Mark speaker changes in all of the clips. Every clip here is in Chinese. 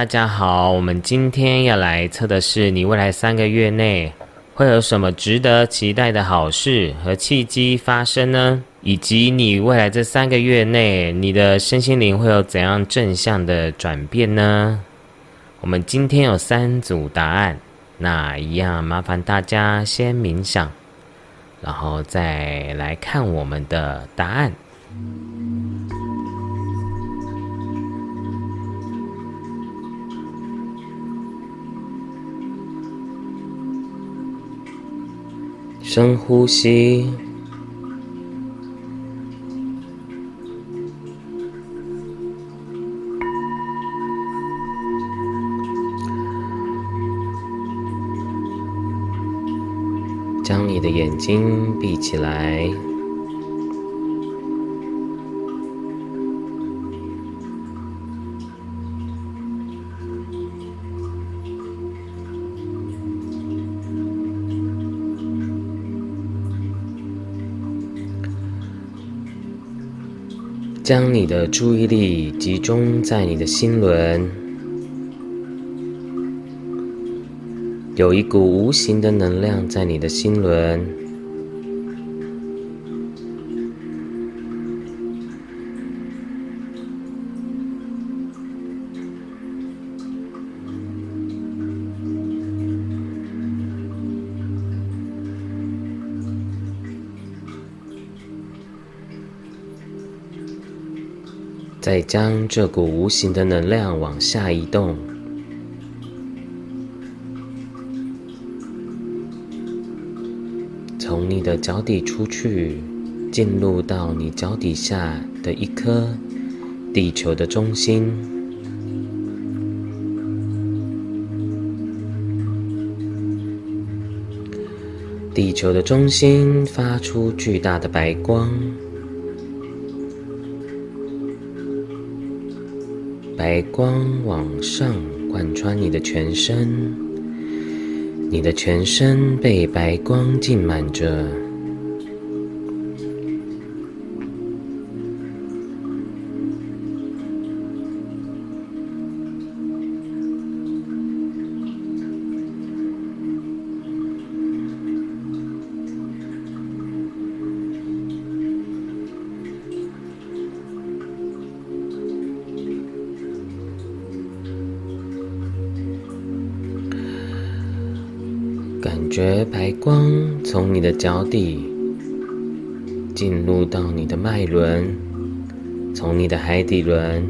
Speaker 1: 大家好，我们今天要来测的是你未来三个月内会有什么值得期待的好事和契机发生呢？以及你未来这三个月内，你的身心灵会有怎样正向的转变呢？我们今天有三组答案，那一样麻烦大家先冥想，然后再来看我们的答案。深呼吸，将你的眼睛闭起来。将你的注意力集中在你的心轮，有一股无形的能量在你的心轮，再将这股无形的能量往下移动，从你的脚底出去，进入到你脚底下的一颗地球的中心。地球的中心发出巨大的白光。白光往上贯穿你的全身，你的全身被白光浸满着。觉白光从你的脚底进入到你的脉轮，从你的海底轮、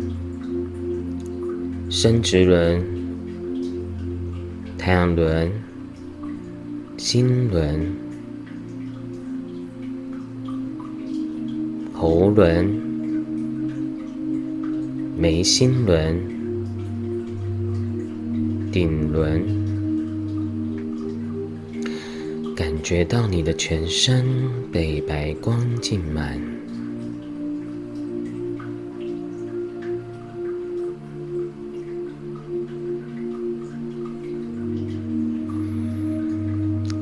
Speaker 1: 生殖轮、太阳轮、心轮、喉轮、眉心轮、顶轮。感觉到你的全身被白光浸满，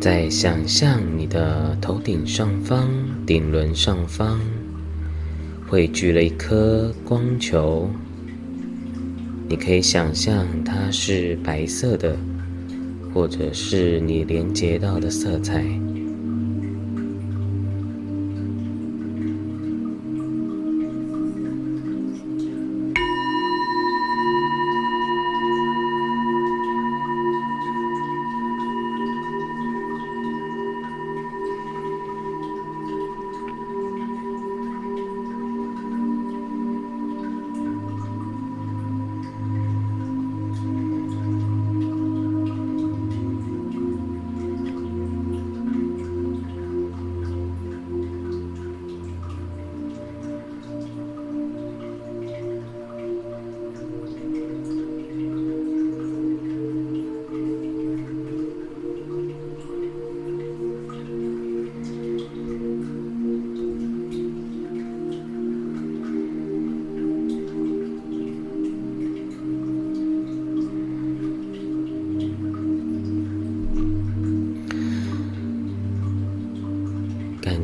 Speaker 1: 再想象你的头顶上方、顶轮上方汇聚了一颗光球，你可以想象它是白色的。或者是你连接到的色彩。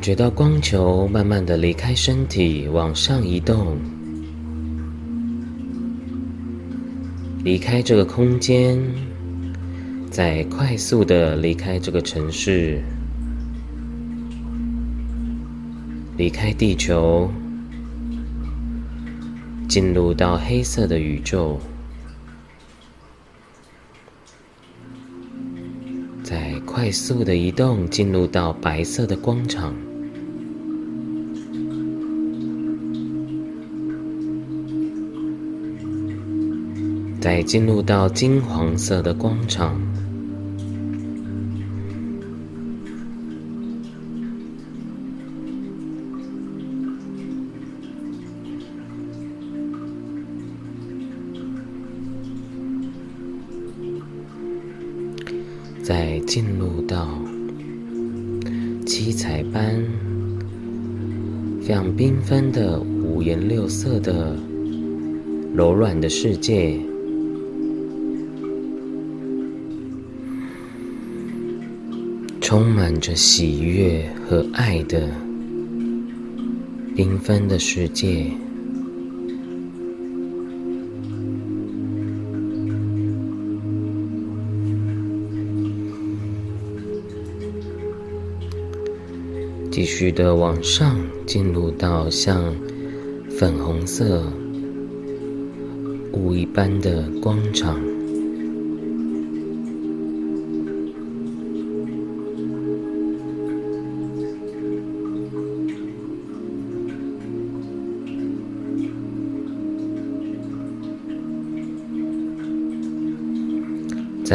Speaker 1: 觉到光球慢慢的离开身体，往上移动，离开这个空间，再快速的离开这个城市，离开地球，进入到黑色的宇宙，再快速的移动，进入到白色的光场。进入到金黄色的光场，再进入到七彩般、非常缤纷的五颜六色的柔软的世界。充满着喜悦和爱的缤纷的世界，继续的往上进入到像粉红色雾一般的光场。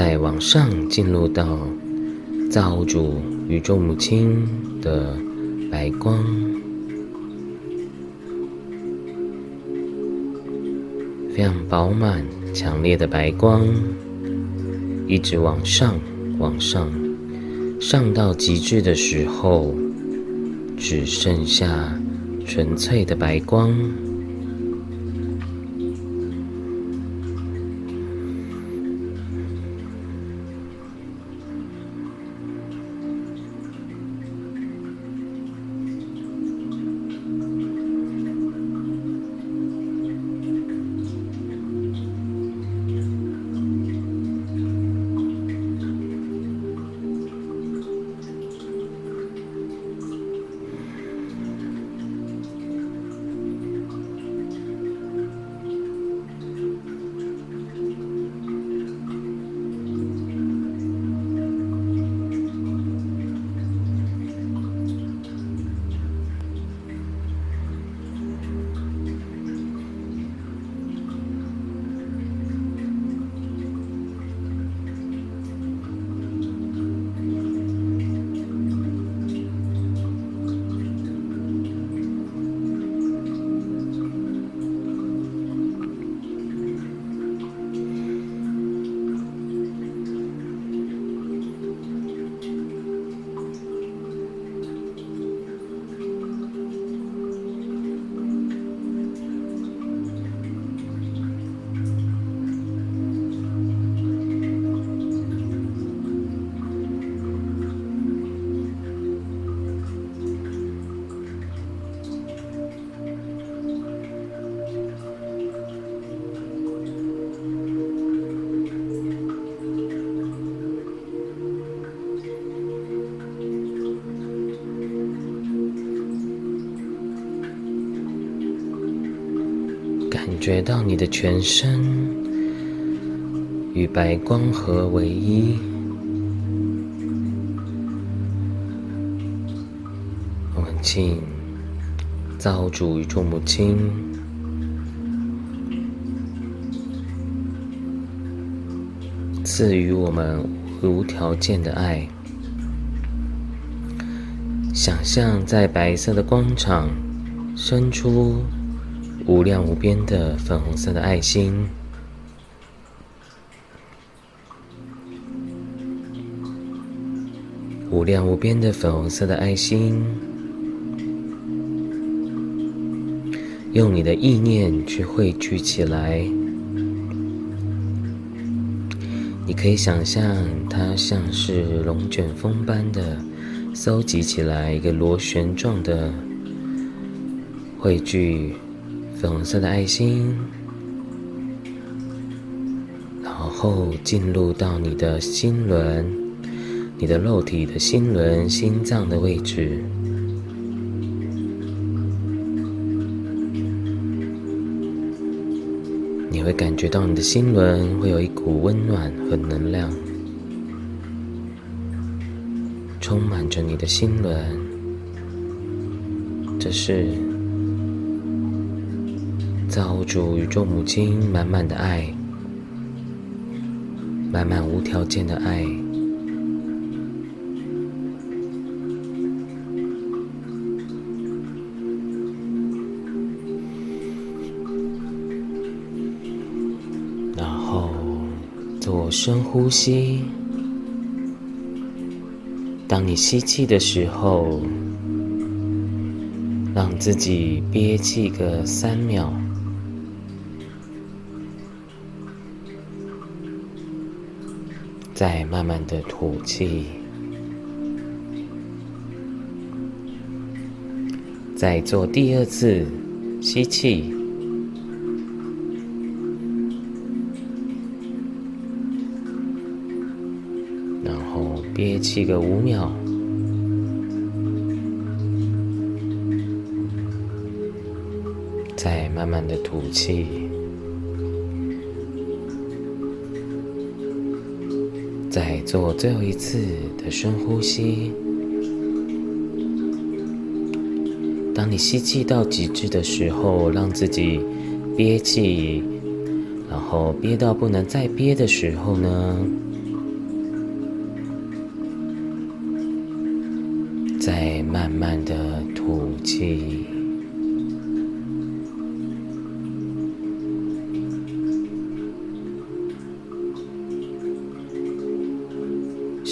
Speaker 1: 再往上进入到造物主宇宙母亲的白光，非常饱满、强烈的白光，一直往上、往上，上到极致的时候，只剩下纯粹的白光。觉到你的全身与白光合为一，我们请造主与众母亲赐予我们无条件的爱。想象在白色的光场伸出。无量无边的粉红色的爱心，无量无边的粉红色的爱心，用你的意念去汇聚起来。你可以想象，它像是龙卷风般的搜集起来，一个螺旋状的汇聚。粉红色的爱心，然后进入到你的心轮，你的肉体的心轮、心脏的位置。你会感觉到你的心轮会有一股温暖和能量，充满着你的心轮。这是造物主宇宙母亲满满的爱，满满无条件的爱。然后做深呼吸。当你吸气的时候，让自己憋气个三秒，再慢慢的吐气，再做第二次吸气。然后憋气个五秒，再慢慢的吐气，再做最后一次的深呼吸。当你吸气到极致的时候，让自己憋气，然后憋到不能再憋的时候呢？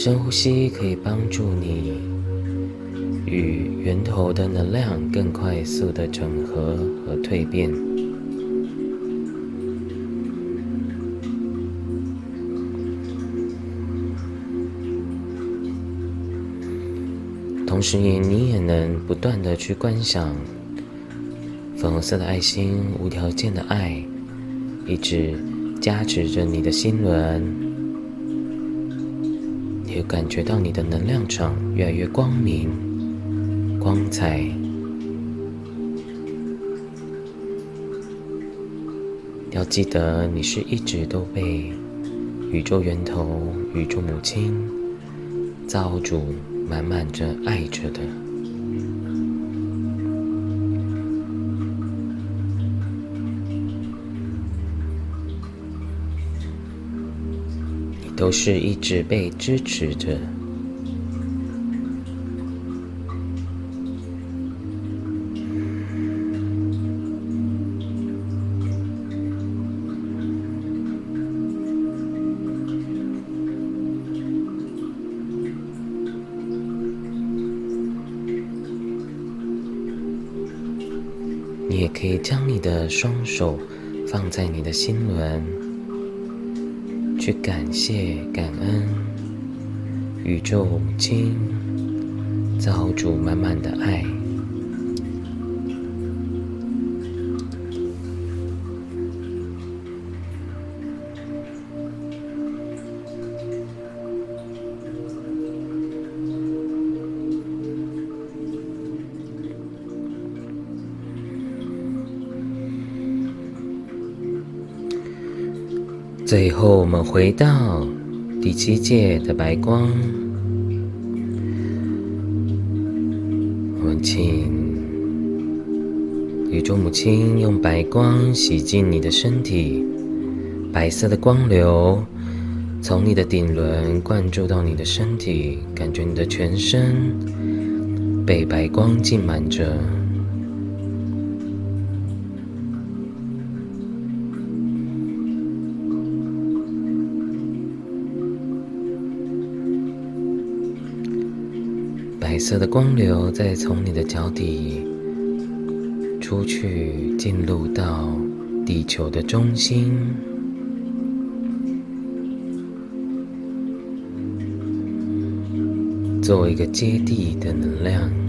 Speaker 1: 深呼吸可以帮助你与源头的能量更快速的整合和蜕变。同时，也你也能不断的去观想粉红色的爱心、无条件的爱，一直加持着你的心轮。你会感觉到你的能量场越来越光明、光彩。要记得，你是一直都被宇宙源头、宇宙母亲造物主。满满着爱着的，都是一直被支持着。你也可以将你的双手放在你的心轮，去感谢、感恩宇宙母亲、造主满满的爱。最后，我们回到第七届的白光。我们请宇宙母亲用白光洗净你的身体，白色的光流从你的顶轮灌注到你的身体，感觉你的全身被白光浸满着。白色的光流再从你的脚底出去，进入到地球的中心，作为一个接地的能量。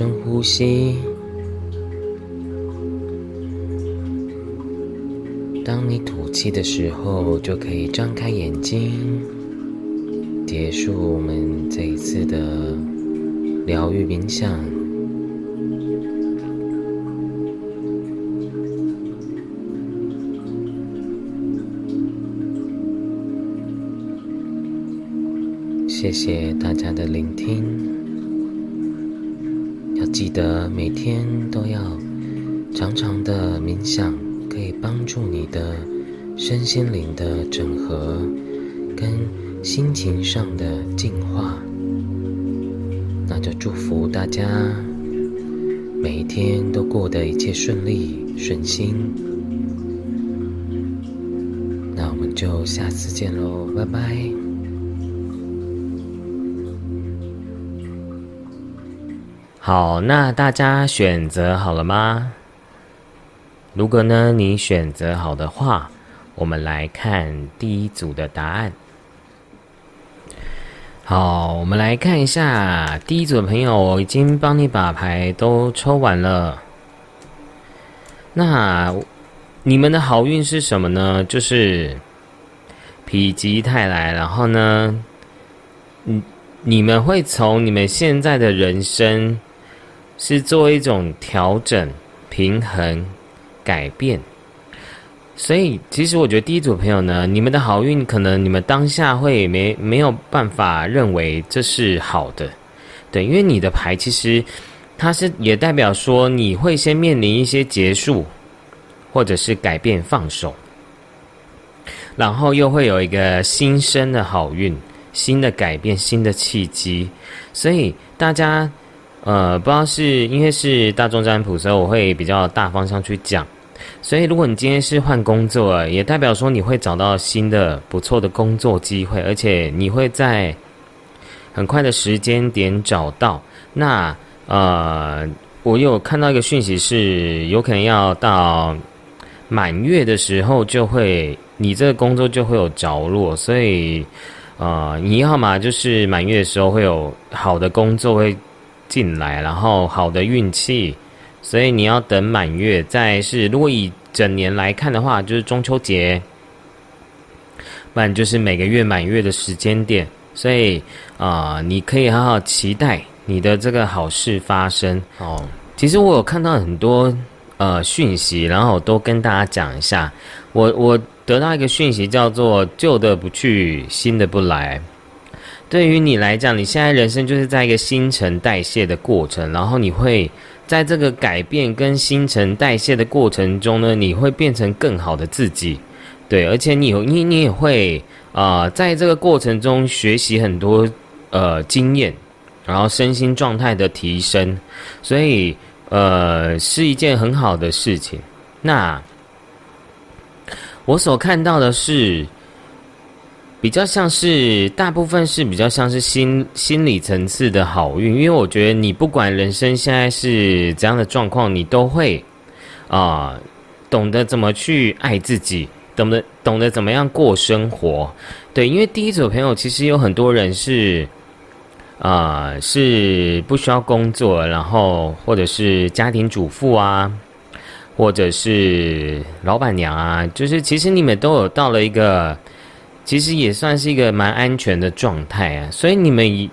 Speaker 1: 深呼吸。当你吐气的时候，就可以张开眼睛，结束我们这一次的疗愈冥想。谢谢大家的聆听，记得每天都要常常的冥想，可以帮助你的身心灵的整合跟心情上的净化。那就祝福大家每一天都过得一切顺利顺心。那我们就下次见喽，拜拜。好，那大家选择好了吗？如果呢你选择好的话，我们来看第一组的答案。好，我们来看一下第一组的朋友，我已经帮你把牌都抽完了。那你们的好运是什么呢？就是否极泰来，然后呢，你你们会从你们现在的人生。是做一种调整、平衡、改变，所以其实我觉得第一组朋友呢，你们的好运可能你们当下会没没有办法认为这是好的，对，因为你的牌其实它是也代表说你会先面临一些结束，或者是改变、放手，然后又会有一个新生的好运、新的改变、新的契机，所以大家。呃，不知道是因为是大众占卜，所以我会比较大方向去讲。所以，如果你今天是换工作，也代表说你会找到新的不错的工作机会，而且你会在很快的时间点找到。那呃，我有看到一个讯息是，有可能要到满月的时候，就会你这个工作就会有着落。所以，呃，你要么就是满月的时候会有好的工作会。进来，然后好的运气，所以你要等满月。再是，如果以整年来看的话，就是中秋节，不然就是每个月满月的时间点。所以啊，你可以好好期待你的这个好事发生哦。其实我有看到很多呃讯息，然后我都跟大家讲一下。我我得到一个讯息叫做“旧的不去，新的不来”。对于你来讲，你现在人生就是在一个新陈代谢的过程，然后你会在这个改变跟新陈代谢的过程中呢，你会变成更好的自己，对，而且你有你你也会啊，在这个过程中学习很多呃经验，然后身心状态的提升，所以呃是一件很好的事情。那我所看到的是。比较像是大部分是比较像是心心理层次的好运，因为我觉得你不管人生现在是怎样的状况，你都会啊懂得怎么去爱自己，懂得懂得怎么样过生活。对，因为第一组朋友其实有很多人是啊是不需要工作，然后或者是家庭主妇啊，或者是老板娘啊，就是其实你们都有到了一个。其实也算是一个蛮安全的状态啊，所以你们以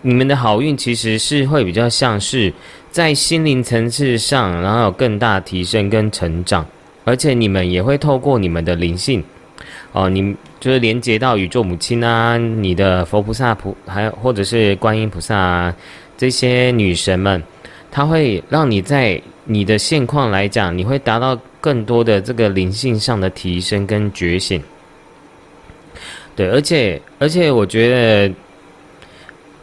Speaker 1: 你们的好运其实是会比较像是在心灵层次上，然后有更大提升跟成长，而且你们也会透过你们的灵性哦，你就是连接到宇宙母亲啊，你的佛菩萨菩，还有或者是观音菩萨啊这些女神们，她会让你在你的现况来讲，你会达到更多的这个灵性上的提升跟觉醒。对，而且而且，我觉得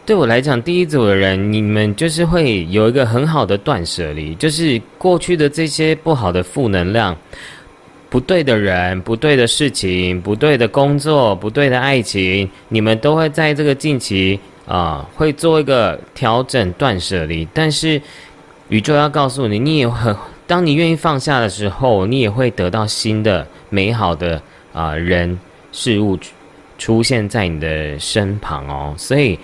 Speaker 1: 对我来讲，第一组的人，你们就是会有一个很好的断舍离，就是过去的这些不好的负能量、不对的人、不对的事情、不对的工作、不对的爱情，你们都会在这个近期啊，会做一个调整、断舍离。但是宇宙要告诉你，你也很，当你愿意放下的时候，你也会得到新的美好的啊人事物。出现在你的身旁哦，所以，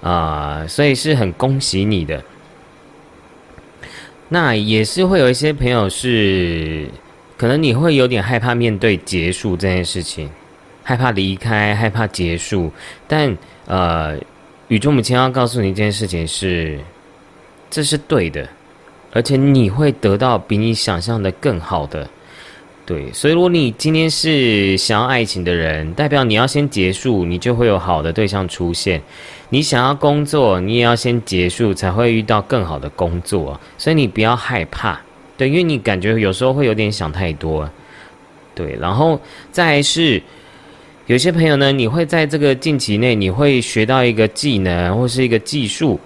Speaker 1: 啊，所以是很恭喜你的。那也是会有一些朋友是，可能你会有点害怕面对结束这件事情，害怕离开，害怕结束。但呃，宇宙母亲要告诉你一件事情是，这是对的，而且你会得到比你想象的更好的。对，所以如果你今天是想要爱情的人，代表你要先结束，你就会有好的对象出现。你想要工作，你也要先结束，才会遇到更好的工作。所以你不要害怕，对，因为你感觉有时候会有点想太多，对。然后再是有些朋友呢，你会在这个近期内，你会学到一个技能或是一个技术，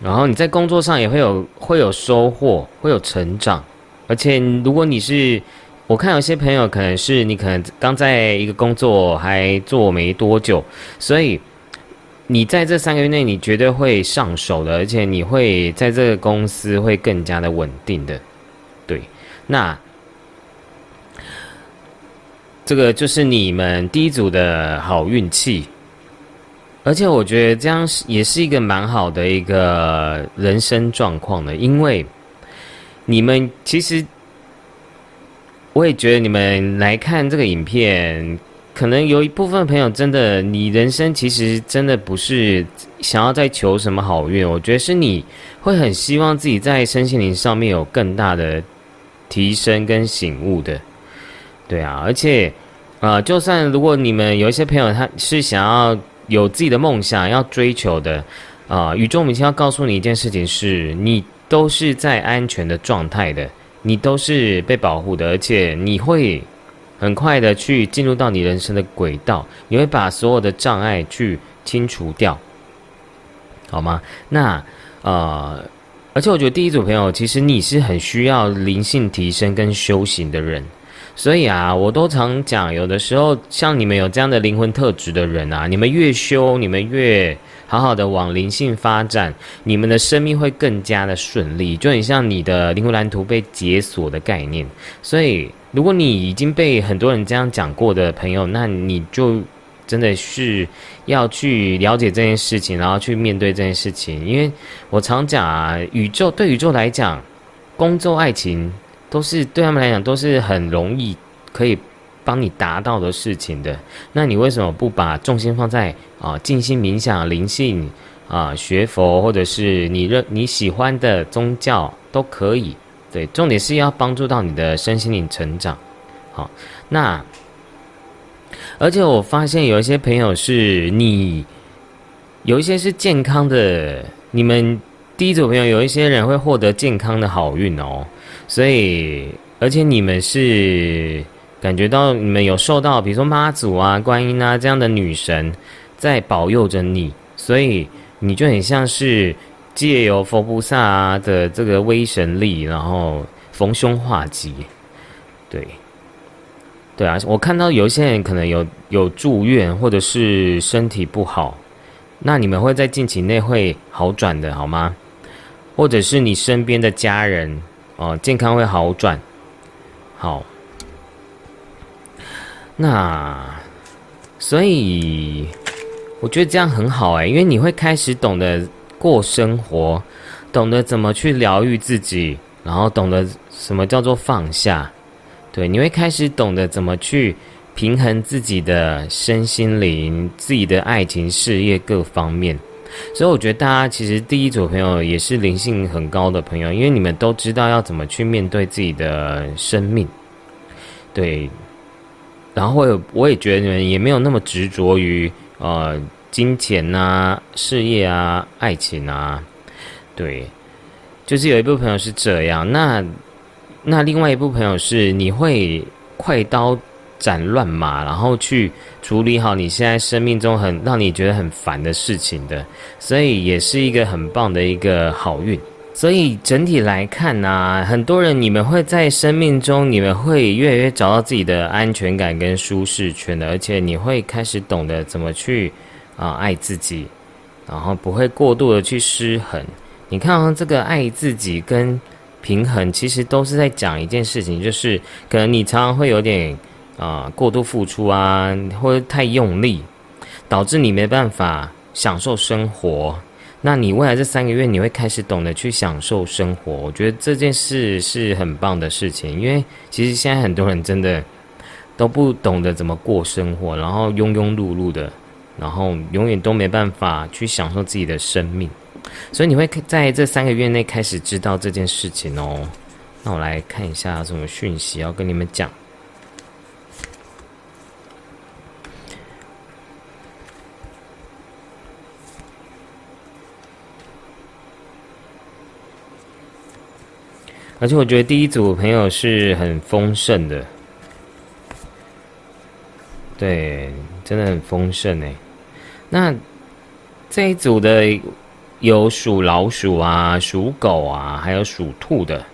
Speaker 1: 然后你在工作上也会有会有收获，会有成长。而且如果你是，我看有些朋友可能是你可能刚在一个工作还做没多久，所以。你在这三个月内，你绝对会上手的，而且你会在这个公司会更加的稳定的，对。那这个就是你们第一组的好运气，而且我觉得这样是也是一个蛮好的一个人生状况的，因为你们其实我也觉得你们来看这个影片。可能有一部分朋友真的，你人生其实真的不是想要再求什么好运，我觉得是你会很希望自己在身心灵上面有更大的提升跟醒悟的，对啊，而且啊，就算如果你们有一些朋友他是想要有自己的梦想要追求的啊，宇宙母亲要告诉你一件事情是，你都是在安全的状态的，你都是被保护的，而且你会。很快的去进入到你人生的轨道，你会把所有的障碍去清除掉，好吗？那呃，而且我觉得第一组朋友，其实你是很需要灵性提升跟修行的人，所以啊，我都常讲，有的时候像你们有这样的灵魂特质的人啊，你们越修，你们越。好好的往灵性发展，你们的生命会更加的顺利，就很像你的灵魂蓝图被解锁的概念。所以，如果你已经被很多人这样讲过的朋友，那你就真的是要去了解这件事情，然后去面对这件事情。因为我常讲啊，宇宙对宇宙来讲，工作、爱情都是对他们来讲都是很容易可以。帮你达到的事情的，那你为什么不把重心放在啊静心冥想、灵性啊学佛，或者是你认你喜欢的宗教都可以。对，重点是要帮助到你的身心灵成长。好，那而且我发现有一些朋友是你有一些是健康的，你们第一组朋友有一些人会获得健康的好运哦。所以，而且你们是。感觉到你们有受到，比如说妈祖啊、观音啊这样的女神在保佑着你，所以你就很像是借由佛菩萨的这个威神力，然后逢凶化吉。对，对啊，我看到有一些人可能有有住院或者是身体不好，那你们会在近期内会好转的，好吗？或者是你身边的家人哦，健康会好转，好。那，所以我觉得这样很好哎，因为你会开始懂得过生活，懂得怎么去疗愈自己，然后懂得什么叫做放下，对，你会开始懂得怎么去平衡自己的身心灵、自己的爱情、事业各方面。所以我觉得大家其实第一组朋友也是灵性很高的朋友，因为你们都知道要怎么去面对自己的生命，对。然后我我也觉得你们也没有那么执着于呃金钱呐、事业啊、爱情啊，对，就是有一部分朋友是这样。那那另外一部分朋友是你会快刀斩乱麻，然后去处理好你现在生命中很让你觉得很烦的事情的，所以也是一个很棒的一个好运。所以整体来看呢，很多人你们会在生命中，你们会越来越找到自己的安全感跟舒适圈的，而且你会开始懂得怎么去啊爱自己，然后不会过度的去失衡。你看这个爱自己跟平衡，其实都是在讲一件事情，就是可能你常常会有点啊过度付出啊，或者太用力，导致你没办法享受生活。那你未来这三个月，你会开始懂得去享受生活。我觉得这件事是很棒的事情，因为其实现在很多人真的都不懂得怎么过生活，然后庸庸碌碌的，然后永远都没办法去享受自己的生命。所以你会在这三个月内开始知道这件事情哦。那我来看一下什么讯息要跟你们讲。而且我觉得第一组朋友是很丰盛的，对，真的很丰盛哎。那这一组的有属老鼠啊、属狗啊，还有属兔的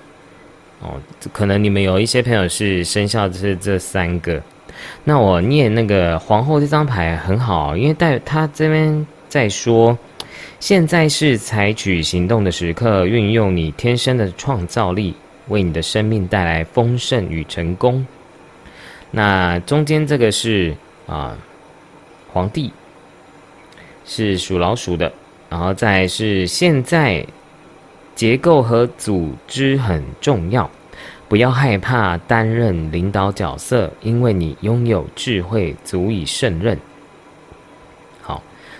Speaker 1: 哦。可能你们有一些朋友是生肖是这三个。那我念那个皇后这张牌很好，因为带他这边在说。现在是采取行动的时刻，运用你天生的创造力，为你的生命带来丰盛与成功。那中间这个是啊，皇帝是属老鼠的，然后再是现在结构和组织很重要，不要害怕担任领导角色，因为你拥有智慧，足以胜任。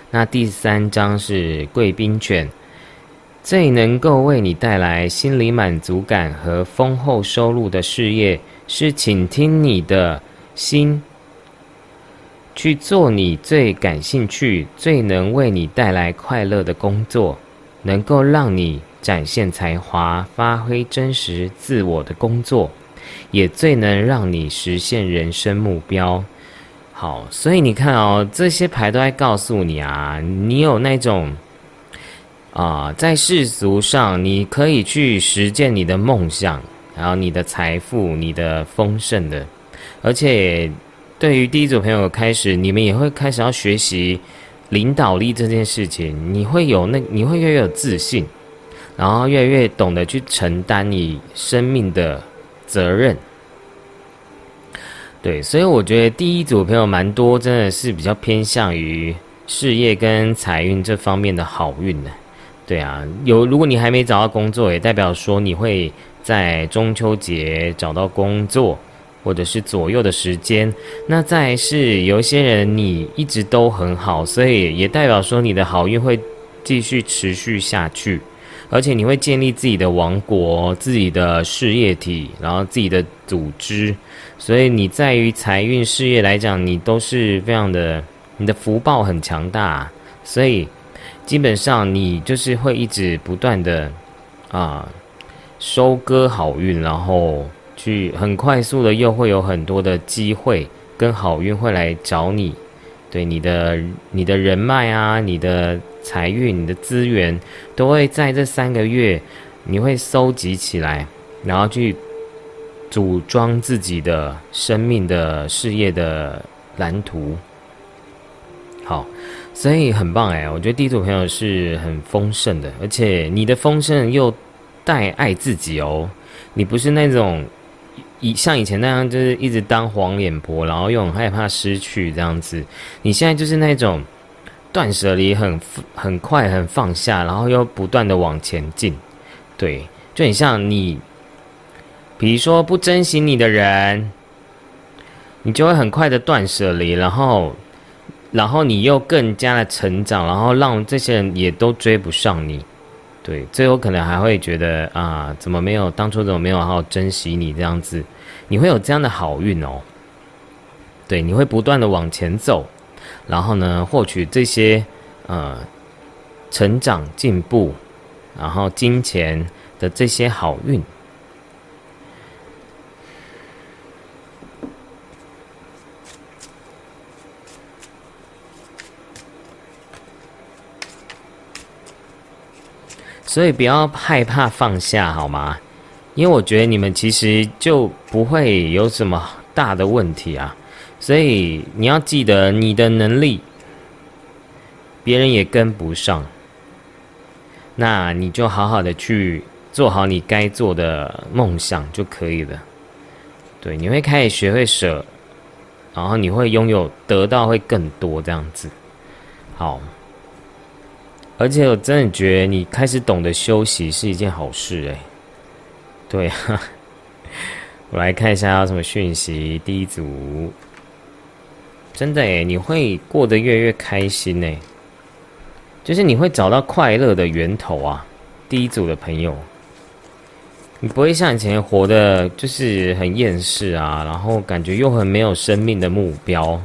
Speaker 1: 那第三章是贵宾犬，最能够为你带来心理满足感和丰厚收入的事业，是倾听你的心，去做你最感兴趣、最能为你带来快乐的工作，能够让你展现才华、发挥真实自我的工作，也最能让你实现人生目标。好，所以你看哦，这些牌都在告诉你啊，你有那种啊，在世俗上你可以去实践你的梦想，然后你的财富、你的丰盛的，而且对于第一组朋友开始，你们也会开始要学习领导力这件事情，你会有那你会越来越有自信，然后越来越懂得去承担你生命的责任。对，所以我觉得第一组朋友蛮多，真的是比较偏向于事业跟财运这方面的好运呢。对啊，有如果你还没找到工作，也代表说你会在中秋节找到工作，或者是左右的时间。那再是有一些人你一直都很好，所以也代表说你的好运会继续持续下去，而且你会建立自己的王国、自己的事业体，然后自己的组织。所以你在于财运事业来讲，你都是非常的，你的福报很强大，所以基本上你就是会一直不断的啊收割好运，然后去很快速的又会有很多的机会跟好运会来找你，对你的你的人脉啊，你的财运、你的资源都会在这三个月你会收集起来，然后去。组装自己的生命的事业的蓝图，好，所以很棒哎！我觉得第一组朋友是很丰盛的，而且你的丰盛又带爱自己哦。你不是那种以像以前那样，就是一直当黄脸婆，然后又很害怕失去这样子。你现在就是那种断舍离很很快很放下，然后又不断的往前进。对，就很像你。比如说不珍惜你的人，你就会很快的断舍离，然后，然后你又更加的成长，然后让这些人也都追不上你，对，最后可能还会觉得啊，怎么没有当初怎么没有好好珍惜你这样子，你会有这样的好运哦，对，你会不断的往前走，然后呢，获取这些呃成长进步，然后金钱的这些好运。所以不要害怕放下，好吗？因为我觉得你们其实就不会有什么大的问题啊。所以你要记得，你的能力别人也跟不上，那你就好好的去做好你该做的梦想就可以了。对，你会开始学会舍，然后你会拥有得到会更多这样子。好。而且我真的觉得你开始懂得休息是一件好事哎。对啊，我来看一下有什么讯息。第一组，真的哎，你会过得越来越开心哎，就是你会找到快乐的源头啊。第一组的朋友。你不会像以前活的，就是很厌世啊，然后感觉又很没有生命的目标。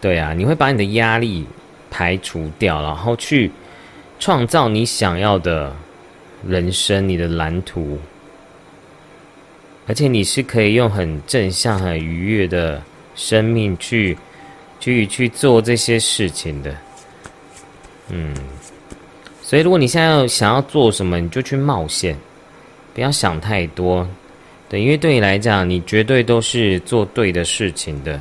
Speaker 1: 对啊，你会把你的压力排除掉，然后去创造你想要的人生，你的蓝图。而且你是可以用很正向、很愉悦的生命去。去去做这些事情的，嗯，所以如果你现在要想要做什么，你就去冒险，不要想太多，对，因为对你来讲，你绝对都是做对的事情的。